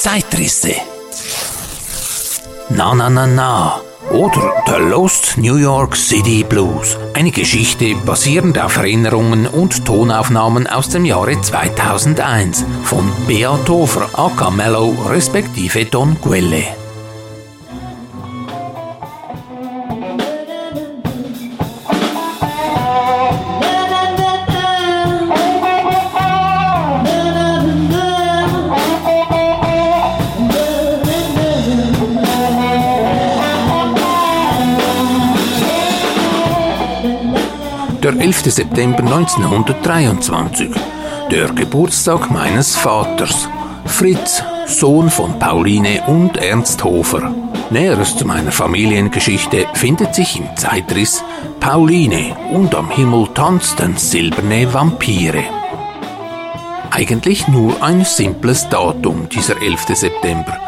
Zeitrisse. Na na na na. Oder The Lost New York City Blues. Eine Geschichte basierend auf Erinnerungen und Tonaufnahmen aus dem Jahre 2001 von Beat Hofer, aka Mello, respektive Don Quelle. Der 11. September 1923, der Geburtstag meines Vaters, Fritz, Sohn von Pauline und Ernst Hofer. Näheres zu meiner Familiengeschichte findet sich im Zeitriss Pauline und am Himmel tanzten silberne Vampire. Eigentlich nur ein simples Datum, dieser 11. September.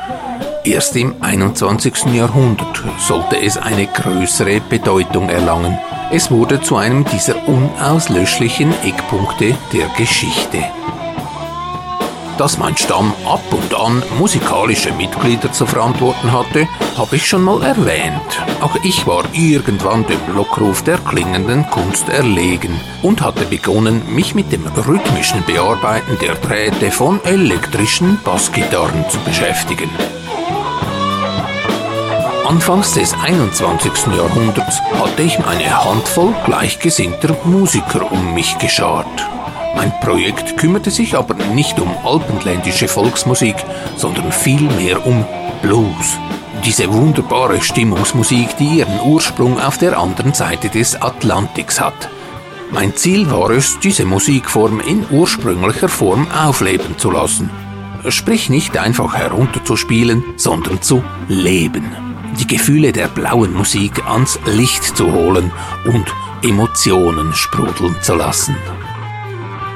Erst im 21. Jahrhundert sollte es eine größere Bedeutung erlangen. Es wurde zu einem dieser unauslöschlichen Eckpunkte der Geschichte. Dass mein Stamm ab und an musikalische Mitglieder zu verantworten hatte, habe ich schon mal erwähnt. Auch ich war irgendwann dem Lockruf der klingenden Kunst erlegen und hatte begonnen, mich mit dem rhythmischen Bearbeiten der Drähte von elektrischen Bassgitarren zu beschäftigen. Anfangs des 21. Jahrhunderts hatte ich eine Handvoll gleichgesinnter Musiker um mich geschart. Mein Projekt kümmerte sich aber nicht um alpenländische Volksmusik, sondern vielmehr um Blues. Diese wunderbare Stimmungsmusik, die ihren Ursprung auf der anderen Seite des Atlantiks hat. Mein Ziel war es, diese Musikform in ursprünglicher Form aufleben zu lassen. Sprich nicht einfach herunterzuspielen, sondern zu leben die Gefühle der blauen Musik ans Licht zu holen und Emotionen sprudeln zu lassen.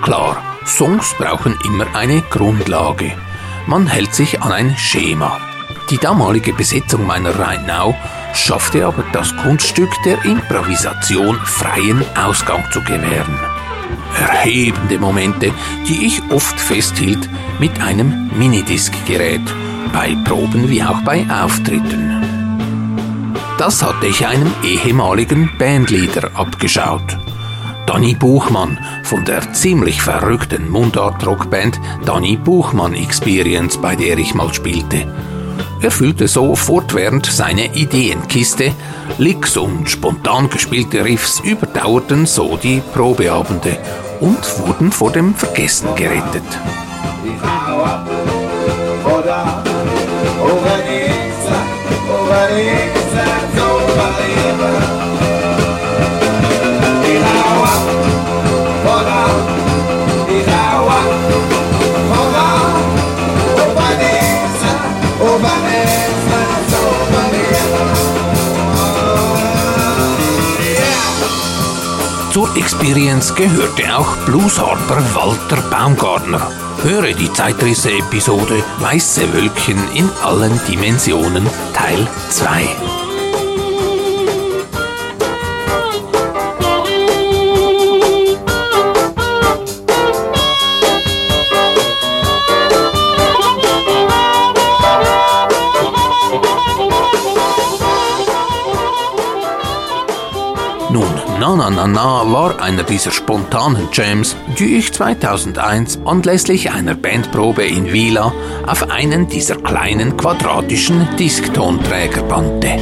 Klar, Songs brauchen immer eine Grundlage. Man hält sich an ein Schema. Die damalige Besetzung meiner Rheinau schaffte aber das Kunststück der Improvisation freien Ausgang zu gewähren. Erhebende Momente, die ich oft festhielt mit einem Minidisc-Gerät, bei Proben wie auch bei Auftritten. Das hatte ich einem ehemaligen Bandleader abgeschaut. Danny Buchmann von der ziemlich verrückten Mundart-Rockband Danny Buchmann Experience, bei der ich mal spielte. Er füllte so fortwährend seine Ideenkiste, Licks und spontan gespielte Riffs überdauerten so die Probeabende und wurden vor dem Vergessen gerettet. Experience gehörte auch Bluesharper Walter Baumgartner. Höre die Zeitrisse-Episode Weiße Wölkchen in allen Dimensionen Teil 2. Na Na Na Na war einer dieser spontanen Jams, die ich 2001 anlässlich einer Bandprobe in Vila auf einen dieser kleinen quadratischen Disktonträger bannte.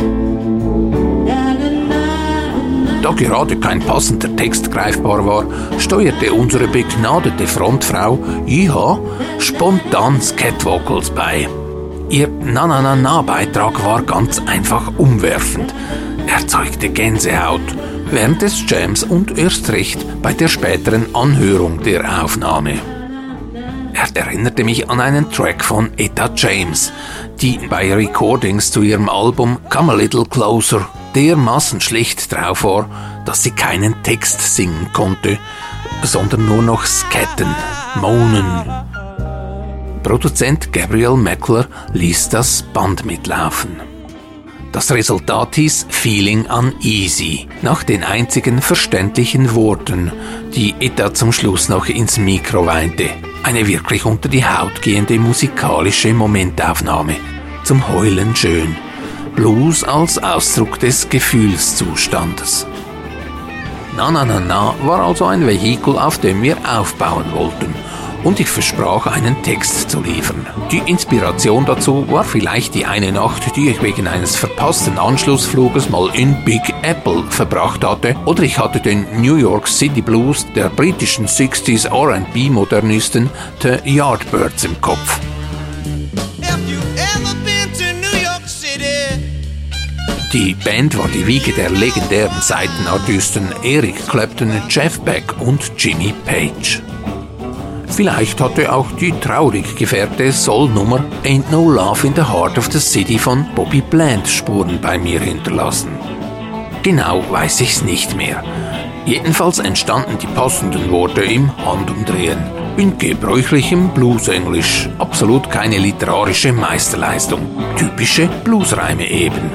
Da gerade kein passender Text greifbar war, steuerte unsere begnadete Frontfrau Jiha spontan Scatwocals bei. Ihr Na Na Na Na Beitrag war ganz einfach umwerfend, erzeugte Gänsehaut während des Jams und erst recht bei der späteren Anhörung der Aufnahme. Er erinnerte mich an einen Track von Etta James, die bei Recordings zu ihrem Album Come a Little Closer dermaßen schlecht drauf war, dass sie keinen Text singen konnte, sondern nur noch scatten, moanen. Produzent Gabriel Meckler ließ das Band mitlaufen. Das Resultat hieß Feeling Uneasy, nach den einzigen verständlichen Worten, die Etta zum Schluss noch ins Mikro weinte. Eine wirklich unter die Haut gehende musikalische Momentaufnahme. Zum Heulen schön. Blues als Ausdruck des Gefühlszustandes. Na Na Na Na war also ein Vehikel, auf dem wir aufbauen wollten und ich versprach einen Text zu liefern. Die Inspiration dazu war vielleicht die eine Nacht, die ich wegen eines verpassten Anschlussfluges mal in Big Apple verbracht hatte, oder ich hatte den New York City Blues der britischen 60s R&B-Modernisten The Yardbirds im Kopf. Die Band war die Wiege der legendären Seitenartisten Eric Clapton, Jeff Beck und Jimmy Page. Vielleicht hatte auch die traurig gefährte Soul-Nummer Ain't No Love in the Heart of the City von Bobby Bland Spuren bei mir hinterlassen. Genau weiß ich's nicht mehr. Jedenfalls entstanden die passenden Worte im Handumdrehen. In gebräuchlichem Bluesenglisch. Absolut keine literarische Meisterleistung. Typische Bluesreime eben.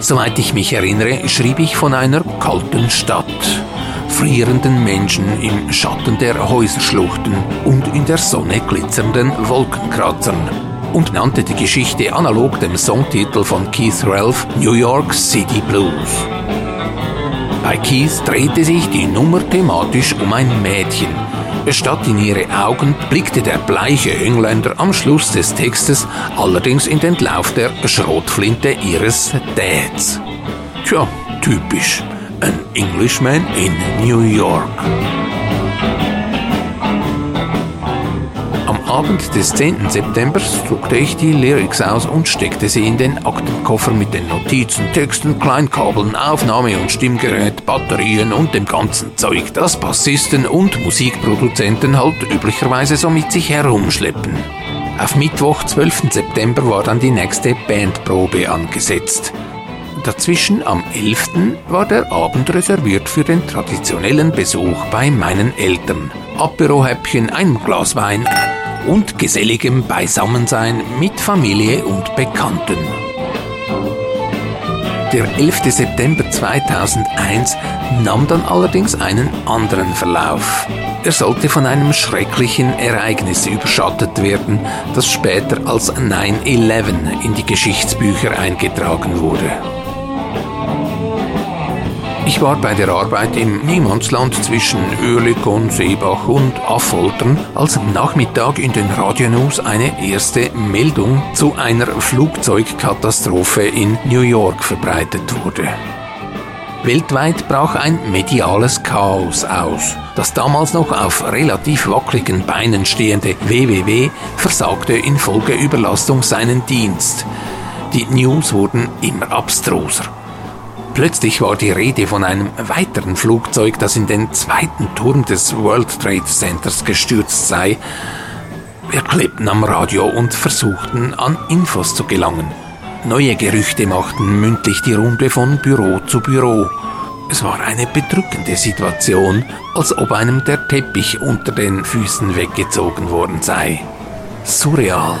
Soweit ich mich erinnere, schrieb ich von einer kalten Stadt frierenden Menschen im Schatten der Häuserschluchten und in der Sonne glitzernden Wolkenkratzern und nannte die Geschichte analog dem Songtitel von Keith Ralph New York City Blues. Bei Keith drehte sich die Nummer thematisch um ein Mädchen. Statt in ihre Augen blickte der bleiche Engländer am Schluss des Textes allerdings in den Lauf der Schrotflinte ihres Dads. Tja, typisch. An Englishman in New York. Am Abend des 10. September druckte ich die Lyrics aus und steckte sie in den Aktenkoffer mit den Notizen, Texten, Kleinkabeln, Aufnahme- und Stimmgerät, Batterien und dem ganzen Zeug, das Bassisten und Musikproduzenten halt üblicherweise so mit sich herumschleppen. Auf Mittwoch, 12. September, war dann die nächste Bandprobe angesetzt. Dazwischen am 11. war der Abend reserviert für den traditionellen Besuch bei meinen Eltern. Aperohäppchen, ein Glas Wein und geselligem Beisammensein mit Familie und Bekannten. Der 11. September 2001 nahm dann allerdings einen anderen Verlauf. Er sollte von einem schrecklichen Ereignis überschattet werden, das später als 9-11 in die Geschichtsbücher eingetragen wurde. Ich war bei der Arbeit im Niemandsland zwischen Oerlikon, Seebach und Affoltern, als am Nachmittag in den Radionews eine erste Meldung zu einer Flugzeugkatastrophe in New York verbreitet wurde. Weltweit brach ein mediales Chaos aus. Das damals noch auf relativ wackeligen Beinen stehende WWW versagte infolge Überlastung seinen Dienst. Die News wurden immer abstruser. Plötzlich war die Rede von einem weiteren Flugzeug, das in den zweiten Turm des World Trade Centers gestürzt sei. Wir klebten am Radio und versuchten an Infos zu gelangen. Neue Gerüchte machten mündlich die Runde von Büro zu Büro. Es war eine bedrückende Situation, als ob einem der Teppich unter den Füßen weggezogen worden sei. Surreal.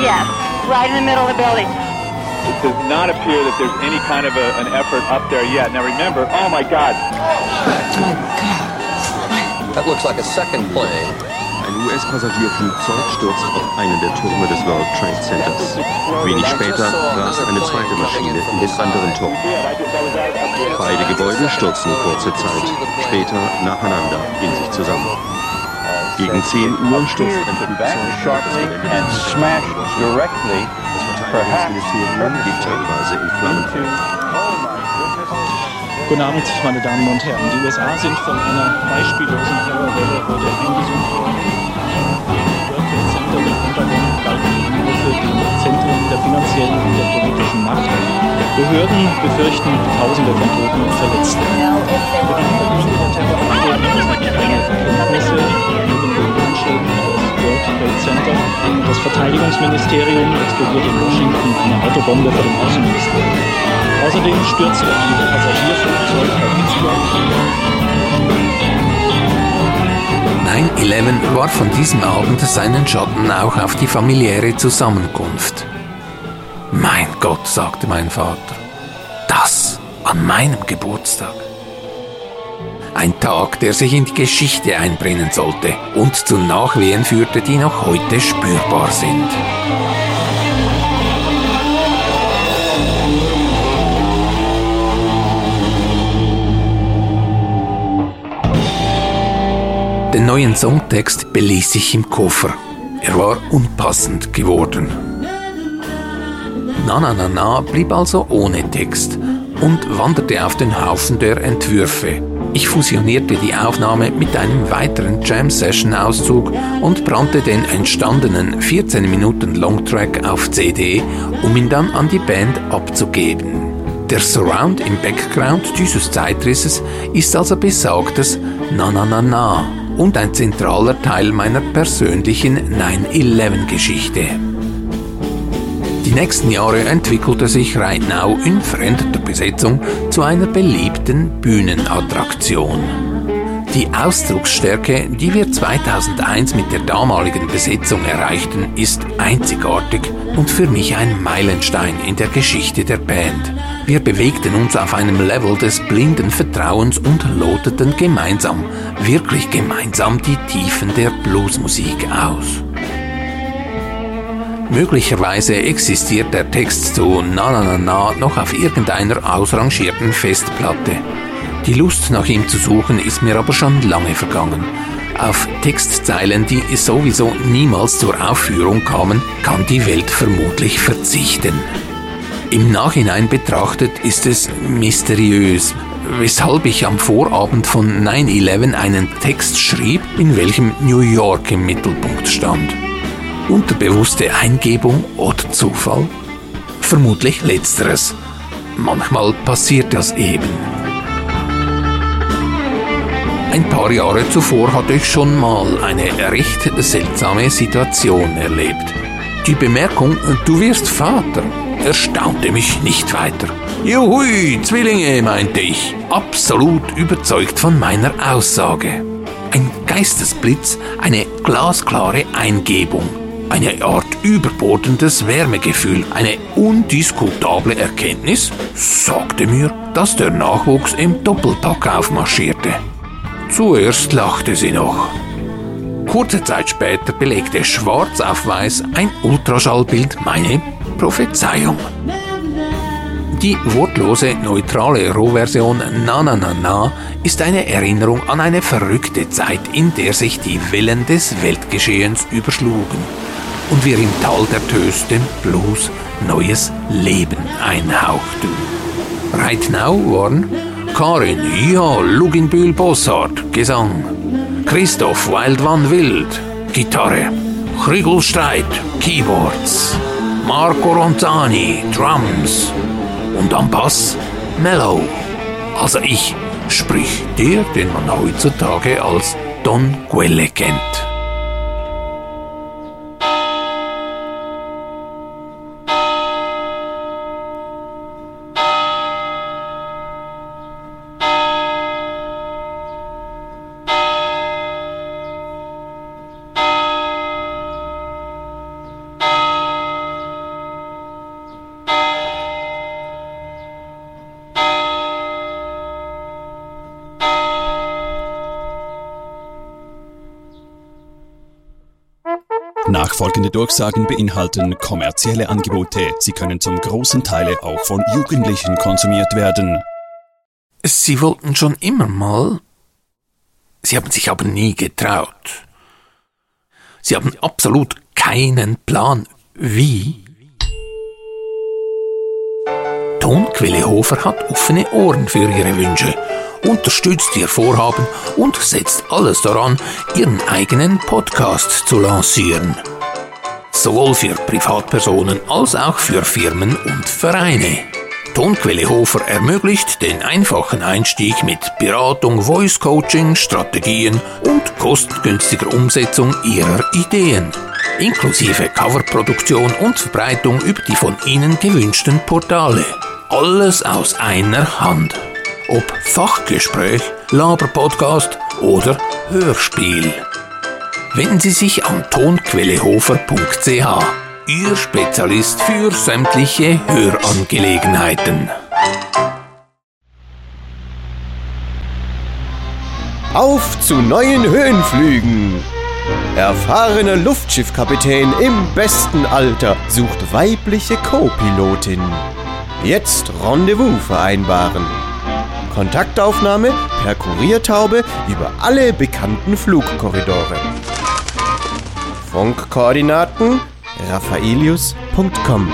yes, right in the middle of the building. It does not appear that there's any kind of a, an effort up there yet. Now remember, oh my God. Oh God. That looks like a second plane. Ein US-Passagierflugzeug stürzt auf einen der Türme des World Trade Centers. Wenig später rast eine zweite Maschine in den anderen Turm. Beide Gebäude stürzen kurze Zeit, später nacheinander in sich zusammen. Gegen 10 Uhr stürzt ein teilweise in Flammen. Guten Abend, meine Damen und Herren. Die USA sind von einer beispiellosen Terrorwelle heute eingesucht worden. World Trade Center und Pentagon für die Zentren der finanziellen und der politischen Macht. Behörden befürchten Tausende von Toten und Verletzten. Das Verteidigungsministerium explodiert in Washington eine Autobombe vor dem Außenministerium. Außerdem stürzte ein Passagierflugzeug bei Pittsburgh. 9-11 war von diesem Abend seinen Schatten auch auf die familiäre Zusammenkunft. Mein Gott, sagte mein Vater, das an meinem Geburtstag. Ein Tag, der sich in die Geschichte einbrennen sollte und zu Nachwehen führte, die noch heute spürbar sind. Den neuen Songtext beließ ich im Koffer. Er war unpassend geworden. Na Na Na Na blieb also ohne Text und wanderte auf den Haufen der Entwürfe. Ich fusionierte die Aufnahme mit einem weiteren Jam-Session-Auszug und brannte den entstandenen 14 Minuten Longtrack auf CD, um ihn dann an die Band abzugeben. Der Surround im Background dieses Zeitrisses ist also besagtes Na Na Na Na und ein zentraler Teil meiner persönlichen 9-11-Geschichte. Die nächsten Jahre entwickelte sich Now in fremder Besetzung zu einer beliebten Bühnenattraktion. Die Ausdrucksstärke, die wir 2001 mit der damaligen Besetzung erreichten, ist einzigartig und für mich ein Meilenstein in der Geschichte der Band. Wir bewegten uns auf einem Level des blinden Vertrauens und loteten gemeinsam, wirklich gemeinsam die Tiefen der Bluesmusik aus. Möglicherweise existiert der Text zu Na Na Na Na noch auf irgendeiner ausrangierten Festplatte. Die Lust nach ihm zu suchen ist mir aber schon lange vergangen. Auf Textzeilen, die sowieso niemals zur Aufführung kamen, kann die Welt vermutlich verzichten. Im Nachhinein betrachtet ist es mysteriös, weshalb ich am Vorabend von 9-11 einen Text schrieb, in welchem New York im Mittelpunkt stand. Unterbewusste Eingebung oder Zufall? Vermutlich letzteres. Manchmal passiert das eben. Ein paar Jahre zuvor hatte ich schon mal eine recht seltsame Situation erlebt. Die Bemerkung, du wirst Vater, erstaunte mich nicht weiter. Juhui, Zwillinge, meinte ich, absolut überzeugt von meiner Aussage. Ein Geistesblitz, eine glasklare Eingebung eine Art überbordendes Wärmegefühl, eine undiskutable Erkenntnis sagte mir, dass der Nachwuchs im Doppelpack aufmarschierte. Zuerst lachte sie noch. Kurze Zeit später belegte schwarz auf weiß ein Ultraschallbild meine Prophezeiung. Die wortlose, neutrale Rohversion Na Na Na Na ist eine Erinnerung an eine verrückte Zeit, in der sich die Wellen des Weltgeschehens überschlugen und wir im Tal der Tös dem Blues neues Leben einhauchten. Right now waren Karin, ja, Luginbühl Bossart, Gesang, Christoph Wild Van Wild, Gitarre, Krigelstreit, Keyboards, Marco Ronzani, Drums und am Bass Mellow. Also ich, sprich der, den man heutzutage als Don Quelle kennt. Nachfolgende Durchsagen beinhalten kommerzielle Angebote. Sie können zum großen Teile auch von Jugendlichen konsumiert werden. Sie wollten schon immer mal. Sie haben sich aber nie getraut. Sie haben absolut keinen Plan, wie. Tonquelle Hofer hat offene Ohren für Ihre Wünsche, unterstützt Ihr Vorhaben und setzt alles daran, Ihren eigenen Podcast zu lancieren sowohl für Privatpersonen als auch für Firmen und Vereine. Tonquelle Hofer ermöglicht den einfachen Einstieg mit Beratung, Voice Coaching, Strategien und kostengünstiger Umsetzung Ihrer Ideen. Inklusive Coverproduktion und Verbreitung über die von Ihnen gewünschten Portale. Alles aus einer Hand. Ob Fachgespräch, Laberpodcast oder Hörspiel. Wenden Sie sich an tonquellehofer.ch, Ihr Spezialist für sämtliche Hörangelegenheiten. Auf zu neuen Höhenflügen! Erfahrener Luftschiffkapitän im besten Alter sucht weibliche Co-Pilotin. Jetzt Rendezvous vereinbaren. Kontaktaufnahme per Kuriertaube über alle bekannten Flugkorridore. Funkkoordinaten raffaelius.com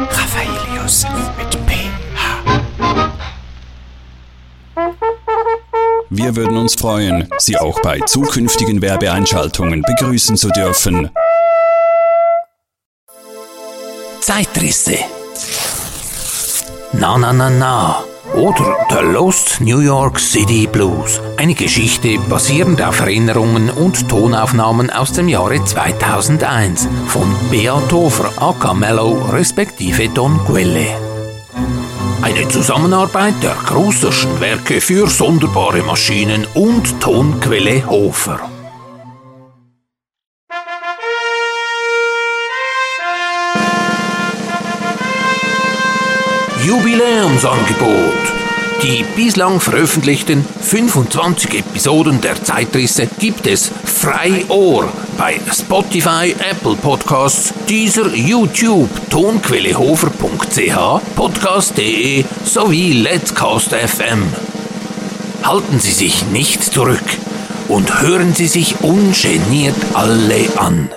Raffaelius mit PH. Wir würden uns freuen, Sie auch bei zukünftigen Werbeeinschaltungen begrüßen zu dürfen. Zeitrisse. Na na na na. Oder The New York City Blues. Eine Geschichte basierend auf Erinnerungen und Tonaufnahmen aus dem Jahre 2001 von Beat Hofer, aka Mellow, respektive Don Quelle. Eine Zusammenarbeit der Kruserschen Werke für sonderbare Maschinen und Tonquelle Hofer. Jubiläumsangebot. Die bislang veröffentlichten 25 Episoden der Zeitrisse gibt es frei Ohr bei Spotify, Apple Podcasts, dieser YouTube, tonquellehofer.ch, podcast.de sowie Let's Cast FM. Halten Sie sich nicht zurück und hören Sie sich ungeniert alle an.